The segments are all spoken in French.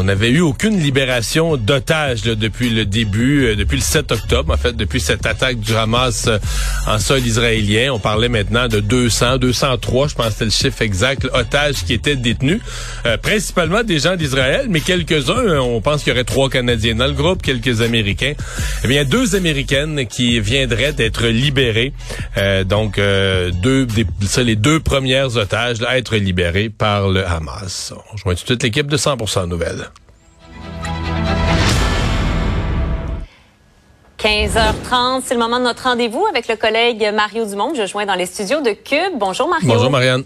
on n'avait eu aucune libération d'otages depuis le début, euh, depuis le 7 octobre, en fait, depuis cette attaque du Hamas euh, en sol israélien. On parlait maintenant de 200, 203, je pense que c'était le chiffre exact, otages qui étaient détenus, euh, principalement des gens d'Israël, mais quelques-uns, euh, on pense qu'il y aurait trois Canadiens dans le groupe, quelques Américains. Eh bien, deux Américaines qui viendraient d'être libérées. Euh, donc, euh, deux, des, ça, les deux premières otages à être libérées par le Hamas. On rejoint tout de suite l'équipe de 100% Nouvelles. 15h30, c'est le moment de notre rendez-vous avec le collègue Mario Dumont. Je joins dans les studios de Cube. Bonjour Mario. Bonjour Marianne.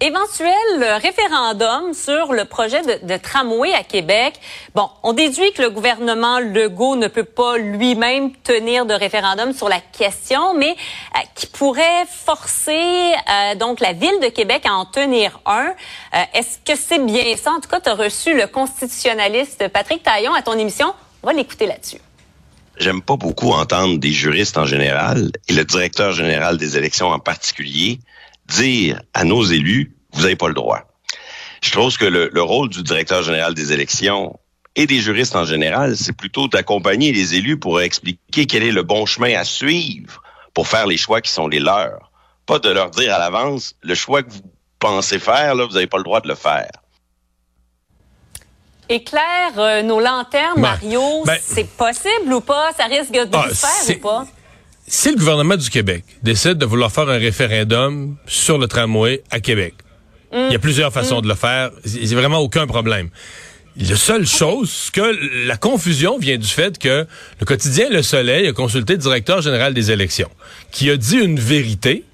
Éventuel référendum sur le projet de, de tramway à Québec. Bon, on déduit que le gouvernement Legault ne peut pas lui-même tenir de référendum sur la question, mais euh, qui pourrait forcer euh, donc la ville de Québec à en tenir un. Euh, Est-ce que c'est bien ça? En tout cas, tu as reçu le constitutionnaliste Patrick Taillon à ton émission. On va l'écouter là-dessus. J'aime pas beaucoup entendre des juristes en général et le directeur général des élections en particulier dire à nos élus, vous n'avez pas le droit. Je trouve que le, le, rôle du directeur général des élections et des juristes en général, c'est plutôt d'accompagner les élus pour expliquer quel est le bon chemin à suivre pour faire les choix qui sont les leurs. Pas de leur dire à l'avance, le choix que vous pensez faire, là, vous n'avez pas le droit de le faire. Éclaire euh, nos lanternes, Ben, Mario. ben- c'est possible ou pas? Ça risque de Ah, faire ou pas? Si le gouvernement du Québec décide de vouloir faire un référendum sur le tramway à Québec, il y a plusieurs façons de le faire. C'est vraiment aucun problème. La seule chose, que la confusion vient du fait que le quotidien Le Soleil a consulté le directeur général des élections, qui a dit une vérité,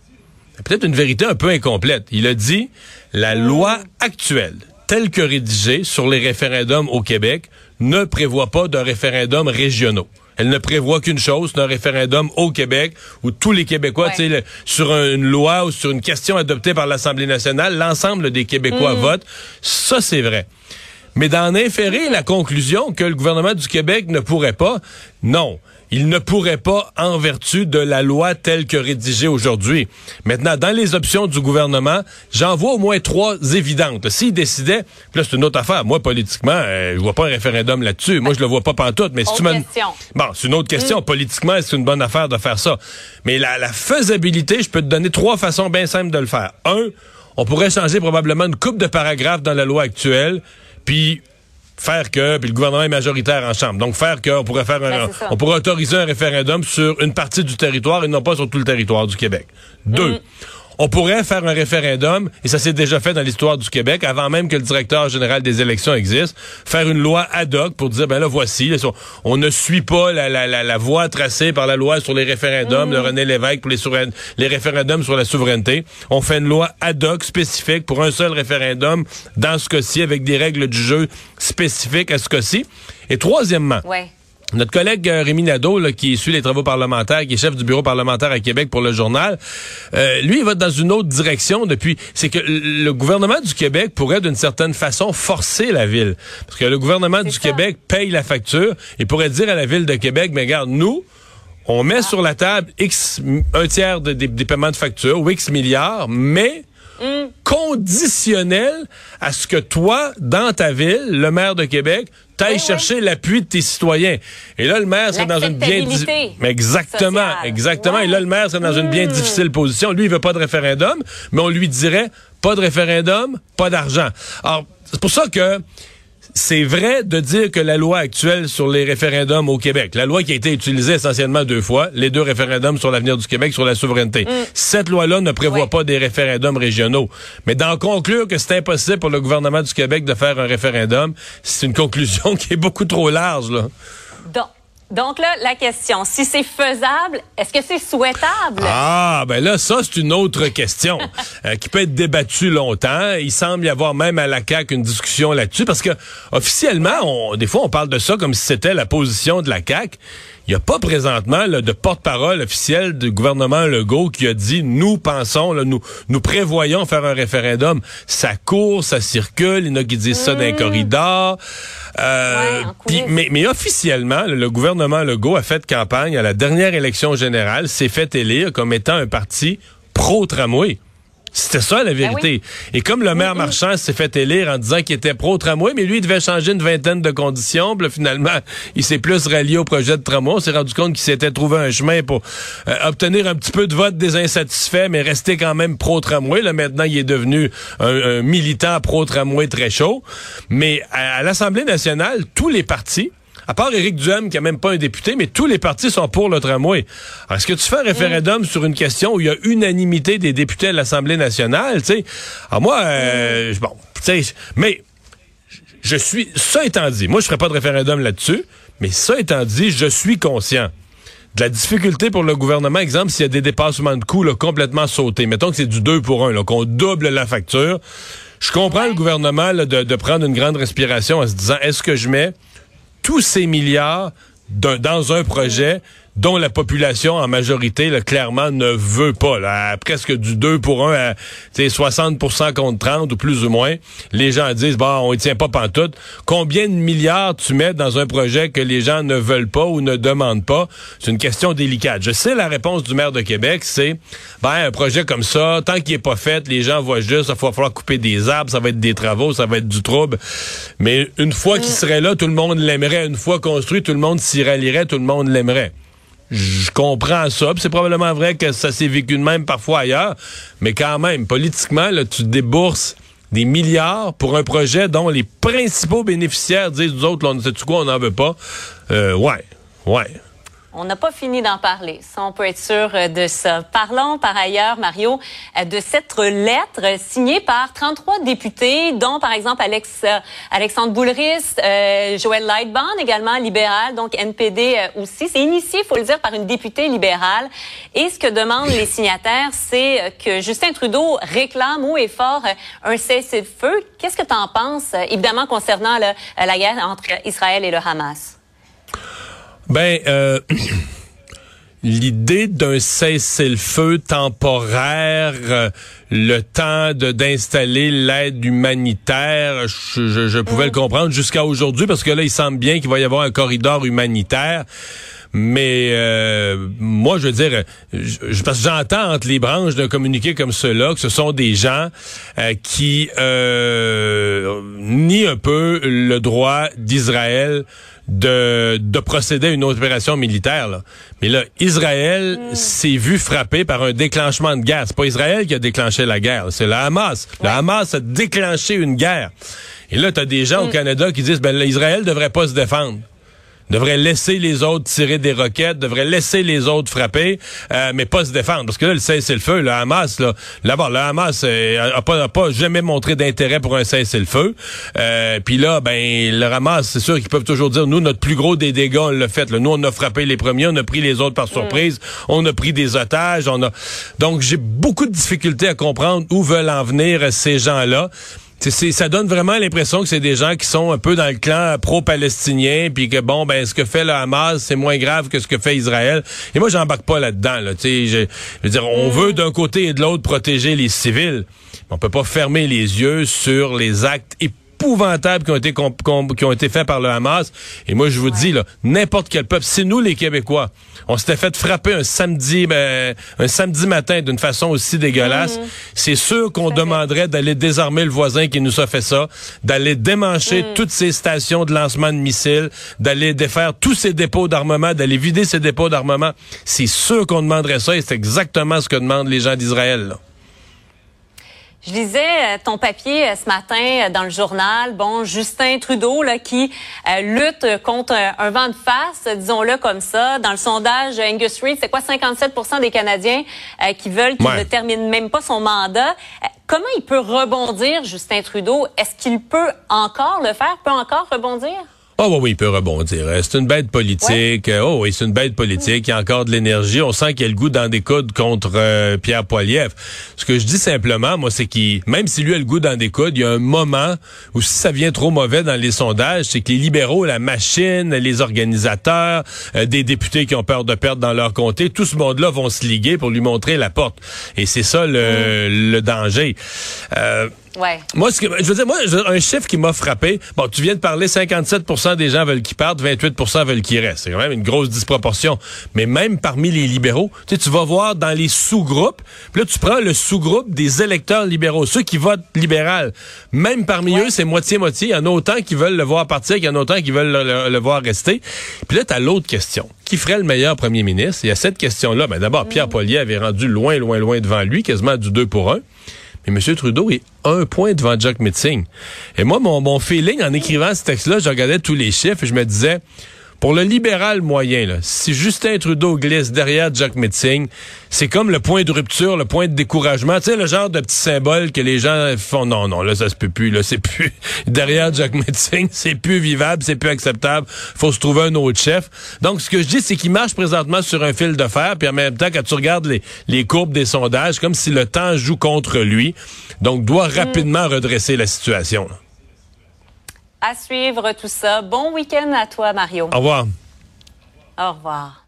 peut-être une vérité un peu incomplète. Il a dit la loi actuelle, telle que rédigée sur les référendums au Québec, ne prévoit pas de référendums régionaux. Elle ne prévoit qu'une chose, c'est un référendum au Québec où tous les Québécois, Ouais. le- sur un- une loi ou sur une question adoptée par l'Assemblée nationale, l'ensemble des Québécois votent. Ça, c'est vrai. Mais d'en inférer la conclusion que le gouvernement du Québec ne pourrait pas, non. Il ne pourrait pas en vertu de la loi telle que rédigée aujourd'hui. Maintenant, dans les options du gouvernement, j'en vois au moins trois évidentes. S'il décidait, là c'est une autre affaire. Moi, politiquement, euh, je vois pas un référendum là-dessus. Moi, je le vois pas pantoute. Mais si Autre tu question. Bon, c'est une autre question. Politiquement, est-ce une bonne affaire de faire ça? Mais la, la faisabilité, je peux te donner trois façons bien simples de le faire. Un, on pourrait changer probablement une coupe de paragraphes dans la loi actuelle, puis faire que, puis le gouvernement est majoritaire en chambre. Donc faire que, on pourrait faire un, Ben, on pourrait autoriser un référendum sur une partie du territoire et non pas sur tout le territoire du Québec. Deux. Mm. On pourrait faire un référendum, et ça s'est déjà fait dans l'histoire du Québec, avant même que le directeur général des élections existe, faire une loi ad hoc pour dire, ben là, voici, là, on, ne suit pas la, la, la, la voie tracée par la loi sur les référendums de René Lévesque pour les, référendums sur la souveraineté. On fait une loi ad hoc spécifique pour un seul référendum, dans ce cas-ci, avec des règles du jeu spécifiques à ce cas-ci. Et troisièmement, Ouais. Notre collègue euh, Rémi Nadeau, là, qui suit les travaux parlementaires, qui est chef du bureau parlementaire à Québec pour le journal, euh, lui, il va dans une autre direction depuis. C'est que le gouvernement du Québec pourrait, d'une certaine façon, forcer la ville. Parce que le gouvernement du ça. Québec paye la facture et pourrait dire à la ville de Québec, mais regarde, nous, on met sur la table X, un tiers de- des, des paiements de facture ou X milliards, mais conditionnel à ce que toi, dans ta ville, le maire de Québec, t'ailles Oui, chercher l'appui de tes citoyens. Et là, le maire serait dans une bien... Mais Exactement, sociale. exactement. Ouais. Et là, le maire serait dans une bien difficile position. Lui, il veut pas de référendum, mais on lui dirait, pas de référendum, pas d'argent. Alors, c'est pour ça que c'est vrai de dire que la loi actuelle sur les référendums au Québec, la loi qui a été utilisée essentiellement deux fois, les deux référendums sur l'avenir du Québec, sur la souveraineté, cette loi-là ne prévoit pas des référendums régionaux. Mais d'en conclure que c'est impossible pour le gouvernement du Québec de faire un référendum, c'est une conclusion qui est beaucoup trop large. Là. Donc, Donc là, la question, si c'est faisable, est-ce que c'est souhaitable? Ah, ben là, ça, c'est une autre question euh, qui peut être débattue longtemps. Il semble y avoir même à la CAQ une discussion là-dessus parce que officiellement, on, des fois, on parle de ça comme si c'était la position de la CAQ. Il n'y a pas présentement de porte-parole officiel du gouvernement Legault qui a dit nous pensons, nous, nous prévoyons faire un référendum. Ça court, ça circule, il y en a qui disent ça dans les mmh. corridors. Euh, mais, mais officiellement, le gouvernement Legault a fait campagne à la dernière élection générale, s'est fait élire comme étant un parti pro-tramway. C'était ça la ben vérité. Et comme le maire Marchand s'est fait élire en disant qu'il était pro-tramway, mais lui, il devait changer une vingtaine de conditions. Puis finalement, il s'est plus rallié au projet de tramway. On s'est rendu compte qu'il s'était trouvé un chemin pour euh, obtenir un petit peu de vote des insatisfaits, mais rester quand même pro-tramway. Là, maintenant, il est devenu un, militant pro-tramway très chaud. Mais à l'Assemblée nationale, tous les partis, à part Éric Duhem, qui a même pas un député, mais tous les partis sont pour le tramway. Alors, est-ce que tu fais un référendum mm. sur une question où il y a unanimité des députés à l'Assemblée nationale, tu sais? Alors moi, euh, mm. bon, tu sais, mais je suis, ça étant dit, moi je ferai pas de référendum là-dessus, mais ça étant dit, je suis conscient de la difficulté pour le gouvernement, exemple, s'il y a des dépassements de coûts là, complètement sautés. Mettons que c'est du 2 pour 1, qu'on double la facture. Je comprends le gouvernement de, de, prendre une grande respiration en se disant, est-ce que je mets tous ces milliards dans un projet dont la population en majorité là, clairement ne veut pas. Là, presque du 2 pour 1 à 60% contre 30 ou plus ou moins. Les gens disent, bon, on ne tient pas pantoute. Combien de milliards tu mets dans un projet que les gens ne veulent pas ou ne demandent pas? C'est une question délicate. Je sais la réponse du maire de Québec, c'est, ben, un projet comme ça, tant qu'il est pas fait, les gens voient juste, il va falloir couper des arbres, ça va être des travaux, ça va être du trouble. Mais une fois qu'il serait là, tout le monde l'aimerait. Une fois construit, tout le monde s'y rallierait, tout le monde l'aimerait. Je comprends ça. C'est probablement vrai que ça s'est vécu de même parfois ailleurs. Mais quand même, politiquement, là, tu débourses des milliards pour un projet dont les principaux bénéficiaires disent, nous autres, là, on sait quoi, on n'en veut pas. Euh, ouais, ouais. On n'a pas fini d'en parler, ça on peut être sûr euh, de ça. Parlons par ailleurs, Mario, euh, de cette lettre signée par 33 députés, dont par exemple Alex, euh, Alexandre Boulris, Joël Lightband, également libéral, donc NPD aussi. C'est initié, il faut le dire, par une députée libérale. Et ce que demandent les signataires, c'est que Justin Trudeau réclame haut et fort un cessez-le-feu. Qu'est-ce que tu en penses, évidemment, concernant la guerre entre Israël et le Hamas? Ben, euh, l'idée d'un cessez-le-feu temporaire, euh, le temps de d'installer l'aide humanitaire, je, je, pouvais le mm. comprendre jusqu'à aujourd'hui parce que là, il semble bien qu'il va y avoir un corridor humanitaire. Mais euh, moi, je veux dire, je, parce que j'entends entre les branches d'un communiqué comme cela que ce sont des gens qui euh, nient un peu le droit d'Israël de, de procéder à une opération militaire. Là. Mais là, Israël mm. s'est vu frappé par un déclenchement de guerre. C'est pas Israël qui a déclenché la guerre, c'est le Hamas. Le Hamas a déclenché une guerre. Et là, tu as des gens au mm. Canada qui disent, ben, Israël devrait pas se défendre devrait laisser les autres tirer des roquettes, devrait laisser les autres frapper, euh, mais pas se défendre. Parce que là, le cessez-le-feu, le Hamas, là, là-bas, le Hamas euh, a, pas, pas jamais montré d'intérêt pour un cessez-le-feu. Euh, Puis là, ben, le Hamas, c'est sûr qu'ils peuvent toujours dire, nous, notre plus gros des dégâts, on l'a fait. Là. Nous, on a frappé les premiers, on a pris les autres par surprise, on a pris des otages, on a... Donc, j'ai beaucoup de difficultés à comprendre où veulent en venir ces gens-là ça donne vraiment l'impression que c'est des gens qui sont un peu dans le clan pro-palestinien, puis que bon, ben ce que fait le Hamas, c'est moins grave que ce que fait Israël. Et moi, j'embarque pas là-dedans. Là, je, je veux dire, on veut d'un côté et de l'autre protéger les civils. On peut pas fermer les yeux sur les actes qui ont été qui ont été faits par le Hamas. Et moi, je vous dis là, n'importe quel peuple, c'est nous les Québécois. On s'était fait frapper un samedi, ben, un samedi matin d'une façon aussi dégueulasse. Mhm. C'est sûr qu'on demanderait d'aller désarmer le voisin qui nous a fait ça, d'aller démancher mhm. toutes ces stations de lancement de missiles, d'aller défaire tous ces dépôts d'armement, d'aller vider ces dépôts d'armement. C'est sûr qu'on demanderait ça et c'est exactement ce que demandent les gens d'Israël. Je lisais euh, ton papier euh, ce matin euh, dans le journal. Bon, Justin Trudeau là, qui lutte contre un, vent de face, disons-le comme ça. Dans le sondage Angus Reid, c'est quoi 57% des Canadiens qui veulent qu'il ne termine même pas son mandat? comment il peut rebondir, Justin Trudeau? Est-ce qu'il peut encore le faire? Peut encore rebondir? Oh oui, il peut rebondir. Euh, c'est une bête politique. Euh, oh oui, c'est une bête politique. Il y a encore de l'énergie. On sent qu'il y a le goût dans des coudes contre euh, Pierre Poilievre. Ce que je dis simplement, moi, c'est qu'il, même si lui a le goût dans des coudes, il y a un moment où si ça vient trop mauvais dans les sondages, c'est que les libéraux, la machine, les organisateurs, des députés qui ont peur de perdre dans leur comté, tout ce monde-là vont se liguer pour lui montrer la porte. Et c'est ça le, mm. le danger. Ouais. Moi, ce que, je veux dire, moi, un chiffre qui m'a frappé. Bon, tu viens de parler, 57% des gens veulent qu'il parte, 28% veulent qu'il reste. C'est quand même une grosse disproportion. Mais même parmi les libéraux, tu sais, tu vas voir dans les sous-groupes. Puis là, tu prends le sous-groupe des électeurs libéraux, ceux qui votent libéral. Même parmi eux, c'est moitié-moitié. Il y en a autant qui veulent le voir partir qu'il y en a autant qui veulent le, voir rester. Puis là, tu as l'autre question. Qui ferait le meilleur premier ministre? Il y a cette question-là. Mais d'abord, Pierre mm. Pollier avait rendu loin, loin, loin devant lui, quasiment du 2 pour 1. Mais M. Trudeau est un point devant Jack Mitzing. Et moi, mon, mon feeling en écrivant ce texte-là, je regardais tous les chiffres et je me disais, pour le libéral moyen, si Justin Trudeau glisse derrière Jack Metzing, c'est comme le point de rupture, le point de découragement. Tu sais, le genre de petit symbole que les gens font. Non, non, là, ça se peut plus. Là, c'est plus derrière Jack Metzing, c'est plus vivable, c'est plus acceptable. Faut se trouver un autre chef. Donc, ce que je dis, c'est qu'il marche présentement sur un fil de fer. Puis en même temps, quand tu regardes les, les courbes des sondages, comme si le temps joue contre lui. Donc, doit rapidement redresser la situation. À suivre tout ça. Bon week-end à toi, Mario. Au revoir. Au revoir.